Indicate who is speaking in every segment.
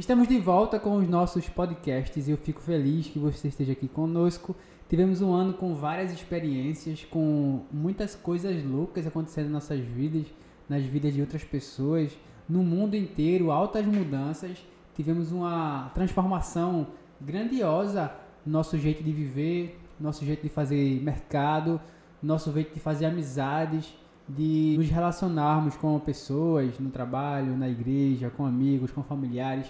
Speaker 1: Estamos de volta com os nossos podcasts e eu fico feliz que você esteja aqui conosco. Tivemos um ano com várias experiências, com muitas coisas loucas acontecendo em nossas vidas, nas vidas de outras pessoas, no mundo inteiro, altas mudanças. Tivemos uma transformação grandiosa no nosso jeito de viver, nosso jeito de fazer mercado, nosso jeito de fazer amizades, de nos relacionarmos com pessoas no trabalho, na igreja, com amigos, com familiares.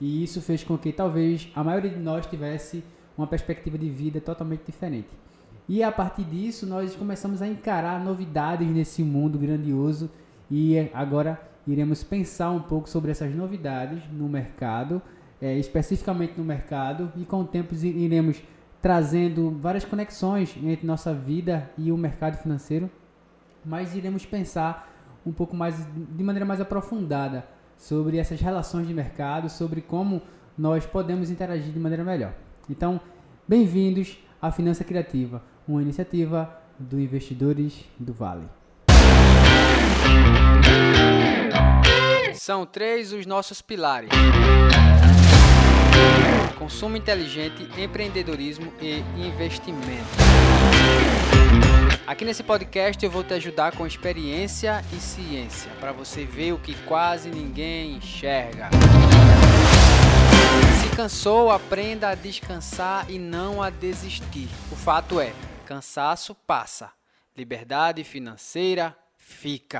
Speaker 1: E isso fez com que talvez a maioria de nós tivesse uma perspectiva de vida totalmente diferente. E a partir disso, nós começamos a encarar novidades nesse mundo grandioso e agora iremos pensar um pouco sobre essas novidades no mercado, é, especificamente no mercado, e com o tempo iremos trazendo várias conexões entre nossa vida e o mercado financeiro, mas iremos pensar um pouco mais de maneira mais aprofundada sobre essas relações de mercado, sobre como nós podemos interagir de maneira melhor. Então, bem-vindos à Finança Criativa, uma iniciativa do Investidores do Vale.
Speaker 2: São três os nossos pilares consumo inteligente, empreendedorismo e investimento. Aqui nesse podcast eu vou te ajudar com experiência e ciência para você ver o que quase ninguém enxerga. Se cansou, aprenda a descansar e não a desistir. O fato é, cansaço passa, liberdade financeira fica.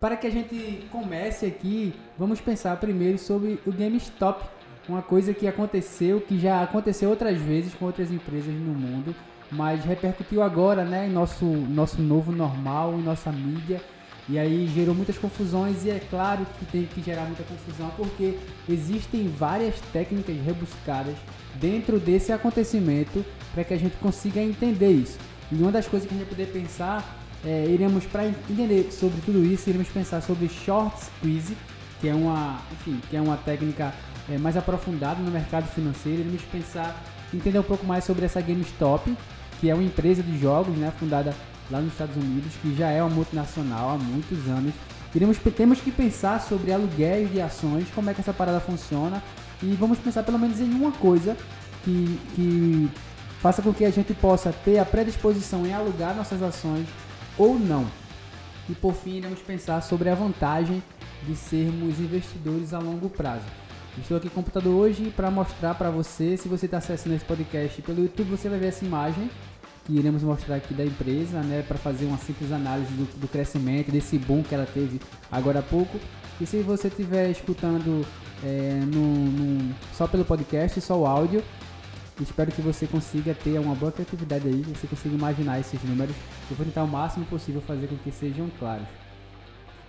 Speaker 1: Para que a gente comece aqui, vamos pensar primeiro sobre o GameStop, uma coisa que aconteceu, que já aconteceu outras vezes com outras empresas no mundo, mas repercutiu agora, né, em nosso nosso novo normal, em nossa mídia. E aí gerou muitas confusões e é claro que tem que gerar muita confusão porque existem várias técnicas rebuscadas dentro desse acontecimento para que a gente consiga entender isso. E uma das coisas que a gente vai poder pensar é, iremos, para entender sobre tudo isso, iremos pensar sobre short squeeze, que é uma, enfim, que é uma técnica é, mais aprofundada no mercado financeiro. Iremos pensar, entender um pouco mais sobre essa GameStop, que é uma empresa de jogos, né, fundada lá nos Estados Unidos, que já é uma multinacional há muitos anos. Iremos, temos que pensar sobre aluguéis de ações, como é que essa parada funciona, e vamos pensar pelo menos em uma coisa que, que faça com que a gente possa ter a predisposição em alugar nossas ações ou não. E por fim, iremos pensar sobre a vantagem de sermos investidores a longo prazo. Estou aqui com o computador hoje para mostrar para você, se você está acessando esse podcast pelo YouTube, você vai ver essa imagem que iremos mostrar aqui da empresa, né, para fazer uma simples análise do, do, crescimento, desse boom que ela teve agora há pouco. E se você estiver escutando é, no, no, só pelo podcast, só o áudio, Espero que você consiga ter uma boa criatividade aí, você consiga imaginar esses números. Eu vou tentar o máximo possível fazer com que sejam claros.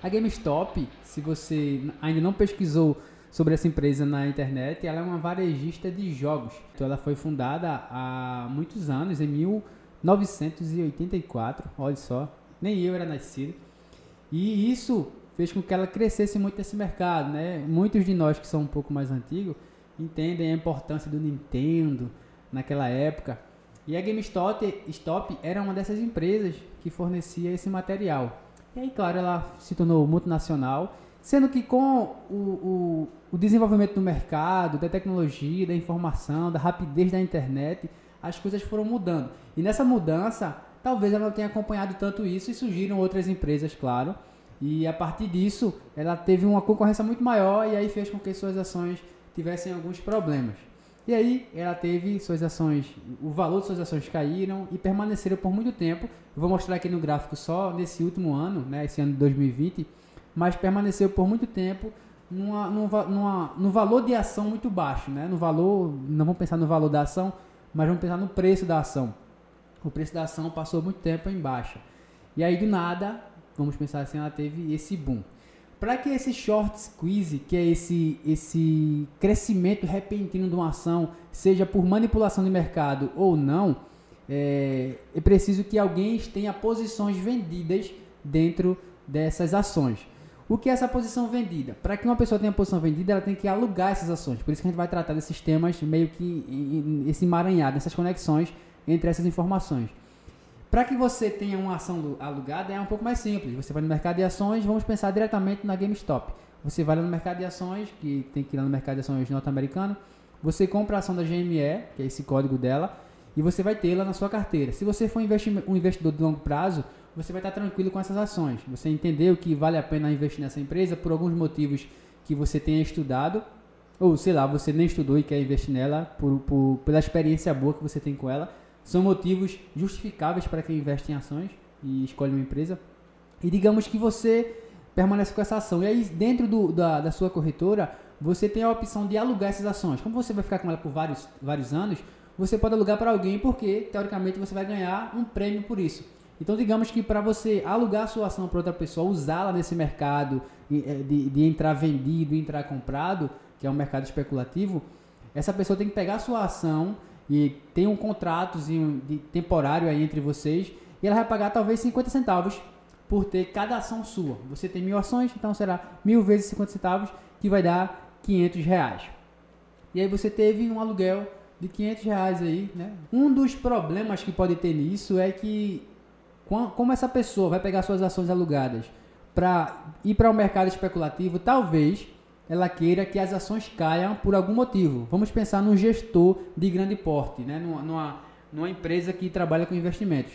Speaker 1: A GameStop, se você ainda não pesquisou sobre essa empresa na internet, ela é uma varejista de jogos. Então ela foi fundada há muitos anos, em 1984, olha só, nem eu era nascido. E isso fez com que ela crescesse muito nesse mercado, né? Muitos de nós que são um pouco mais antigos entendem a importância do Nintendo naquela época. E a GameStop Stop era uma dessas empresas que fornecia esse material. E aí, claro, ela se tornou multinacional, sendo que com o, o, o desenvolvimento do mercado, da tecnologia, da informação, da rapidez da internet, as coisas foram mudando. E nessa mudança, talvez ela não tenha acompanhado tanto isso e surgiram outras empresas, claro. E a partir disso, ela teve uma concorrência muito maior e aí fez com que suas ações tivessem alguns problemas. E aí ela teve suas ações, o valor de suas ações caíram e permaneceram por muito tempo. Eu vou mostrar aqui no gráfico só nesse último ano, né, esse ano de 2020, mas permaneceu por muito tempo numa, numa, numa, no valor de ação muito baixo, né? No valor, não vamos pensar no valor da ação, mas vamos pensar no preço da ação. O preço da ação passou muito tempo em baixa. E aí do nada, vamos pensar assim, ela teve esse boom. Para que esse short squeeze, que é esse, esse crescimento repentino de uma ação, seja por manipulação de mercado ou não, é, é preciso que alguém tenha posições vendidas dentro dessas ações. O que é essa posição vendida? Para que uma pessoa tenha posição vendida, ela tem que alugar essas ações. Por isso que a gente vai tratar desses temas meio que esse emaranhado, essas conexões entre essas informações. Para que você tenha uma ação alugada é um pouco mais simples. Você vai no mercado de ações, vamos pensar diretamente na GameStop. Você vai lá no mercado de ações, que tem que ir lá no mercado de ações norte-americano, você compra a ação da GME, que é esse código dela, e você vai tê-la na sua carteira. Se você for um investidor de longo prazo, você vai estar tranquilo com essas ações. Você entendeu que vale a pena investir nessa empresa por alguns motivos que você tenha estudado, ou sei lá, você nem estudou e quer investir nela por, por, pela experiência boa que você tem com ela. São motivos justificáveis para quem investe em ações e escolhe uma empresa. E digamos que você permanece com essa ação. E aí, dentro do, da, da sua corretora, você tem a opção de alugar essas ações. Como você vai ficar com ela por vários, vários anos, você pode alugar para alguém porque, teoricamente, você vai ganhar um prêmio por isso. Então, digamos que para você alugar sua ação para outra pessoa, usá-la nesse mercado eh, de, de entrar vendido, entrar comprado, que é um mercado especulativo, essa pessoa tem que pegar sua ação e tem um contratozinho de temporário aí entre vocês e ela vai pagar talvez 50 centavos por ter cada ação sua. Você tem mil ações, então será mil vezes 50 centavos, que vai dar 500 reais. E aí você teve um aluguel de 500 reais aí, né? Um dos problemas que pode ter nisso é que como essa pessoa vai pegar suas ações alugadas para ir para o mercado especulativo, talvez ela queira que as ações caiam por algum motivo. Vamos pensar num gestor de grande porte, né? numa, numa, empresa que trabalha com investimentos.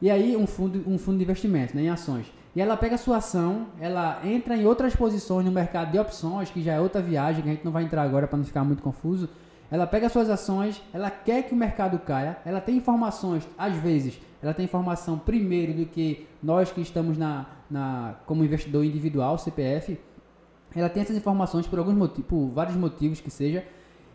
Speaker 1: E aí um fundo, um fundo de investimento né? em ações. E ela pega sua ação, ela entra em outras posições no mercado de opções, que já é outra viagem, que a gente não vai entrar agora para não ficar muito confuso. Ela pega suas ações, ela quer que o mercado caia, ela tem informações, às vezes, ela tem informação primeiro do que nós que estamos na, na como investidor individual, CPF, ela tem essas informações por alguns motivos, por vários motivos que seja,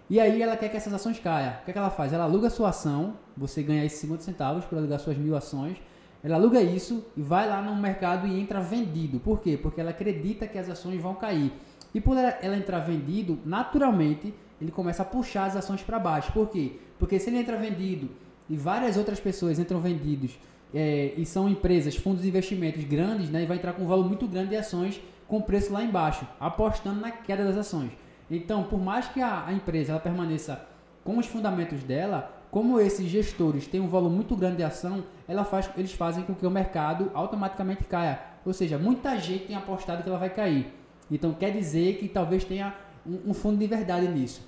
Speaker 1: e aí ela quer que essas ações caiam. O que, é que ela faz? Ela aluga sua ação, você ganha esses 50 centavos por alugar suas mil ações, ela aluga isso e vai lá no mercado e entra vendido. Por quê? Porque ela acredita que as ações vão cair. E por ela entrar vendido, naturalmente, ele começa a puxar as ações para baixo. Por quê? Porque se ele entra vendido e várias outras pessoas entram vendidos é, e são empresas, fundos de investimentos grandes, né, e vai entrar com um valor muito grande de ações com preço lá embaixo, apostando na queda das ações. Então, por mais que a, a empresa ela permaneça com os fundamentos dela, como esses gestores têm um valor muito grande de ação, ela faz, eles fazem com que o mercado automaticamente caia. Ou seja, muita gente tem apostado que ela vai cair. Então quer dizer que talvez tenha um, um fundo de verdade nisso.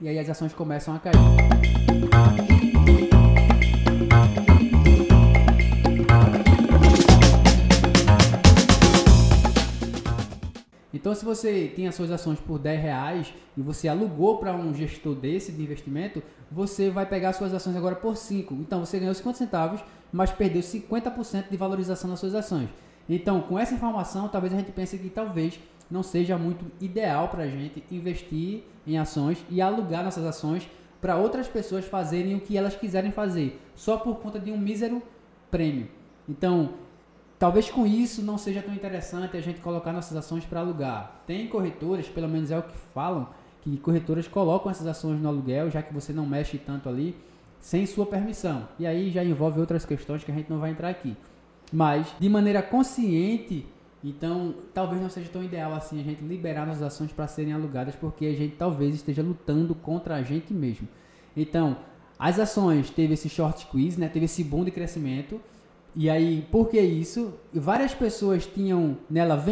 Speaker 1: E aí as ações começam a cair. Então, se você tem as suas ações por 10 reais e você alugou para um gestor desse de investimento, você vai pegar suas ações agora por 5. Então, você ganhou 50 centavos, mas perdeu 50% de valorização das suas ações. Então, com essa informação, talvez a gente pense que talvez não seja muito ideal para a gente investir em ações e alugar nossas ações para outras pessoas fazerem o que elas quiserem fazer, só por conta de um mísero prêmio. Então, Talvez com isso não seja tão interessante a gente colocar nossas ações para alugar. Tem corretoras, pelo menos é o que falam, que corretoras colocam essas ações no aluguel, já que você não mexe tanto ali, sem sua permissão. E aí já envolve outras questões que a gente não vai entrar aqui. Mas, de maneira consciente, então talvez não seja tão ideal assim a gente liberar nossas ações para serem alugadas, porque a gente talvez esteja lutando contra a gente mesmo. Então, as ações teve esse short squeeze, né? teve esse boom de crescimento e aí, por que isso? Várias pessoas tinham nela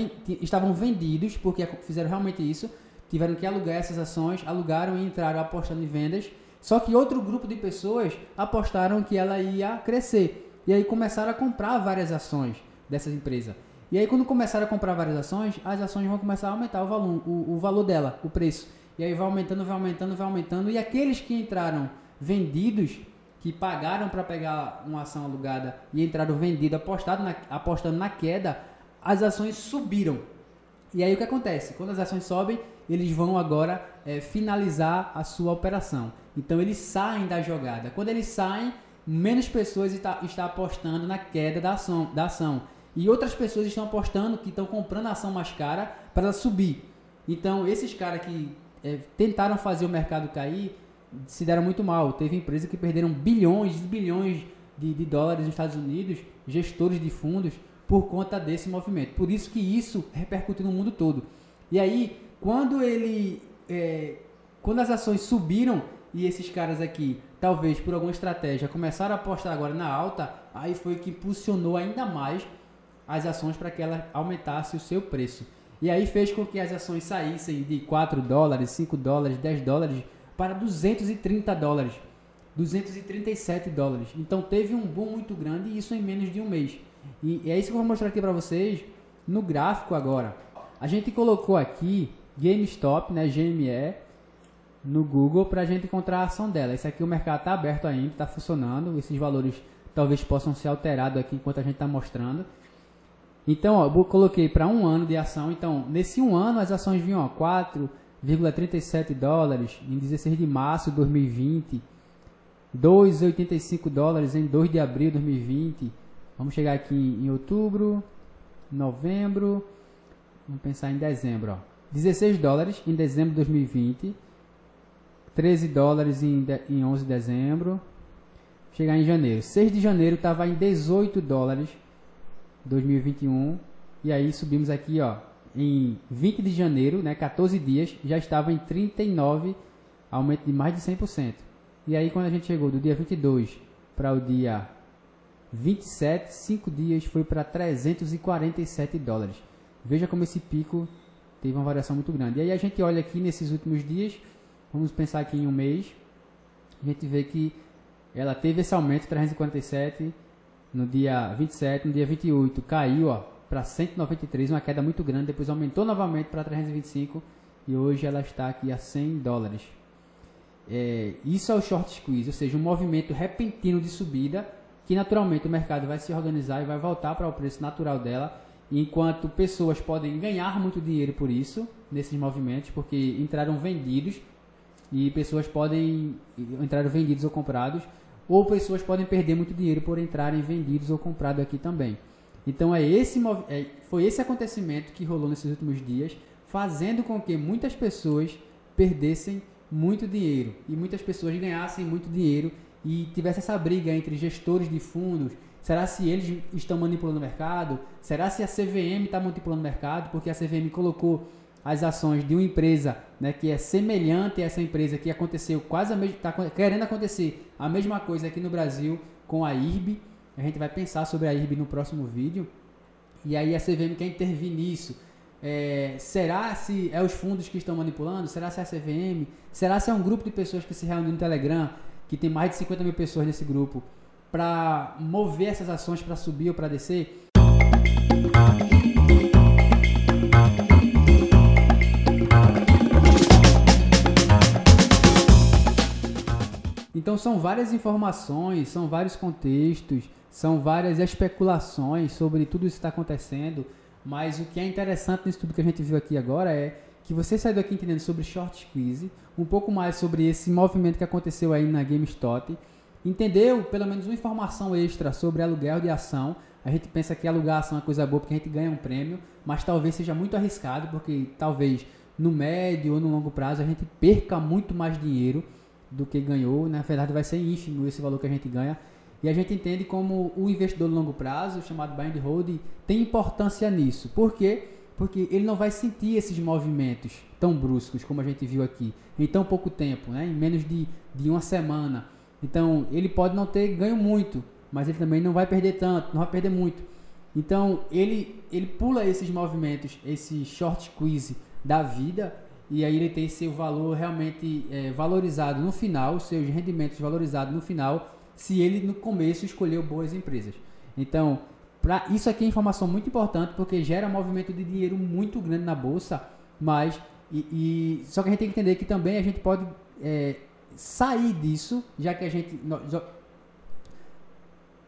Speaker 1: estavam vendidos porque fizeram realmente isso, tiveram que alugar essas ações, alugaram e entraram apostando em vendas. Só que outro grupo de pessoas apostaram que ela ia crescer. E aí começaram a comprar várias ações dessas empresas. E aí quando começaram a comprar várias ações, as ações vão começar a aumentar o valor, o, o valor dela, o preço. E aí vai aumentando, vai aumentando, vai aumentando. E aqueles que entraram vendidos que pagaram para pegar uma ação alugada e entraram vendido apostado na, apostando na queda, as ações subiram. E aí o que acontece? Quando as ações sobem, eles vão agora é, finalizar a sua operação. Então eles saem da jogada. Quando eles saem, menos pessoas está, está apostando na queda da ação, da ação. E outras pessoas estão apostando que estão comprando a ação mais cara para ela subir. Então esses caras que é, tentaram fazer o mercado cair, se deram muito mal. Teve empresas que perderam bilhões e bilhões de, de, dólares nos Estados Unidos, gestores de fundos, por conta desse movimento. Por isso que isso repercute no mundo todo. E aí, quando ele. É, quando as ações subiram e esses caras aqui, talvez por alguma estratégia, começaram a apostar agora na alta, aí foi que impulsionou ainda mais as ações para que ela aumentasse o seu preço. E aí fez com que as ações saíssem de 4 dólares, 5 dólares, 10 dólares para 230 dólares. 237 dólares. Então teve um boom muito grande e isso em menos de um mês. E é isso que eu vou mostrar aqui para vocês no gráfico agora. A gente colocou aqui GameStop, né, GME, no Google para a gente encontrar a ação dela. Esse aqui o mercado está aberto ainda, está funcionando. Esses valores talvez possam ser alterados aqui enquanto a gente está mostrando. Então, ó, eu coloquei para um ano de ação. Então, nesse um ano, as ações vinham a 4,37 dólares em 16 de março de 2020, 2,85 dólares em 2 de abril de 2020. Vamos chegar aqui em outubro, novembro, vamos pensar em dezembro. Ó. 16 dólares em dezembro de 2020, 13 dólares em, de, em 11 de dezembro. Chegar em janeiro. 6 de janeiro estava em 18 dólares 2021. E aí subimos aqui, ó, em 20 de janeiro, né, 14 dias, já estava em 39, aumento de mais de 100%. E aí quando a gente chegou do dia 22 para o dia 27, 5 dias foi para 347 dólares. Veja como esse pico teve uma variação muito grande. E aí a gente olha aqui nesses últimos dias, vamos pensar aqui em um mês, a gente vê que ela teve esse aumento 347 no dia 27, no dia 28 caiu para 193, uma queda muito grande, depois aumentou novamente para 325 e hoje ela está aqui a 100 dólares. É, isso é o short squeeze, ou seja, um movimento repentino de subida que naturalmente o mercado vai se organizar e vai voltar para o preço natural dela, enquanto pessoas podem ganhar muito dinheiro por isso, nesses movimentos, porque entraram vendidos e pessoas podem entrar vendidos ou comprados ou pessoas podem perder muito dinheiro por entrarem vendidos ou comprados aqui também. Então é esse, é, foi esse acontecimento que rolou nesses últimos dias, fazendo com que muitas pessoas perdessem muito dinheiro e muitas pessoas ganhassem muito dinheiro e tivesse essa briga entre gestores de fundos. Será se eles estão manipulando o mercado? Será se a CVM está manipulando o mercado? Porque a CVM colocou as ações de uma empresa né, que é semelhante a essa empresa que aconteceu quase a mesma, está querendo acontecer a mesma coisa aqui no Brasil com a IRB. A gente vai pensar sobre a IRB no próximo vídeo. E aí a CVM quer intervir nisso. É, será se é os fundos que estão manipulando? Será se é a CVM? Será se é um grupo de pessoas que se reúne no Telegram, que tem mais de 50 mil pessoas nesse grupo, para mover essas ações para subir ou para descer? Então são várias informações, são vários contextos, são várias especulações sobre tudo isso que está acontecendo. Mas o que é interessante nisso tudo que a gente viu aqui agora é que você saiu daqui entendendo sobre short squeeze, um pouco mais sobre esse movimento que aconteceu aí na GameStop, entendeu pelo menos uma informação extra sobre aluguel de ação. A gente pensa que alugar ação é coisa boa porque a gente ganha um prêmio, mas talvez seja muito arriscado porque talvez no médio ou no longo prazo a gente perca muito mais dinheiro do que ganhou. Na verdade, vai ser ínfimo esse valor que a gente ganha. E a gente entende como o investidor de longo prazo, chamado buy and hold, tem importância nisso. Por quê? Porque ele não vai sentir esses movimentos tão bruscos como a gente viu aqui, em tão pouco tempo, né? em menos de, de uma semana. Então, ele pode não ter ganho muito, mas ele também não vai perder tanto, não vai perder muito. Então, ele, ele pula esses movimentos, esse short squeeze da vida e aí ele tem seu valor realmente é, valorizado no final, seus rendimentos valorizados no final, se ele no começo escolheu boas empresas. Então, pra, isso aqui é informação muito importante porque gera movimento de dinheiro muito grande na bolsa, mas e, e só que a gente tem que entender que também a gente pode é, sair disso, já que a gente nós,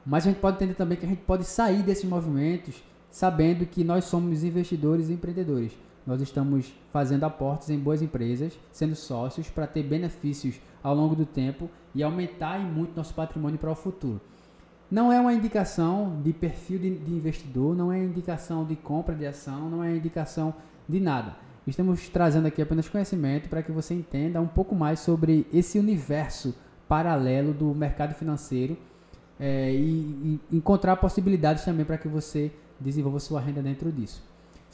Speaker 1: mas a gente pode entender também que a gente pode sair desses movimentos sabendo que nós somos investidores e empreendedores. Nós estamos fazendo aportes em boas empresas, sendo sócios para ter benefícios ao longo do tempo e aumentar muito nosso patrimônio para o futuro. Não é uma indicação de perfil de, de investidor, não é indicação de compra de ação, não é indicação de nada. Estamos trazendo aqui apenas conhecimento para que você entenda um pouco mais sobre esse universo paralelo do mercado financeiro é, e, e encontrar possibilidades também para que você desenvolva sua renda dentro disso.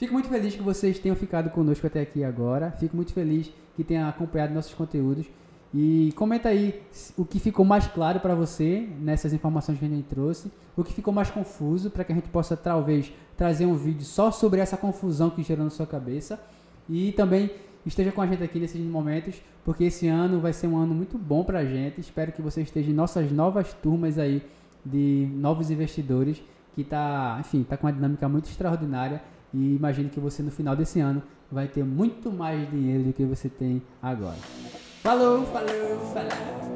Speaker 1: Fico muito feliz que vocês tenham ficado conosco até aqui agora. Fico muito feliz que tenham acompanhado nossos conteúdos. E comenta aí o que ficou mais claro para você nessas informações que a gente trouxe, o que ficou mais confuso para que a gente possa talvez trazer um vídeo só sobre essa confusão que gerou na sua cabeça. E também esteja com a gente aqui nesses momentos, porque esse ano vai ser um ano muito bom para a gente. Espero que você esteja em nossas novas turmas aí de novos investidores, que tá, enfim, tá com uma dinâmica muito extraordinária e imagino que você no final desse ano vai ter muito mais dinheiro do que você tem agora. Falou, falou, falou.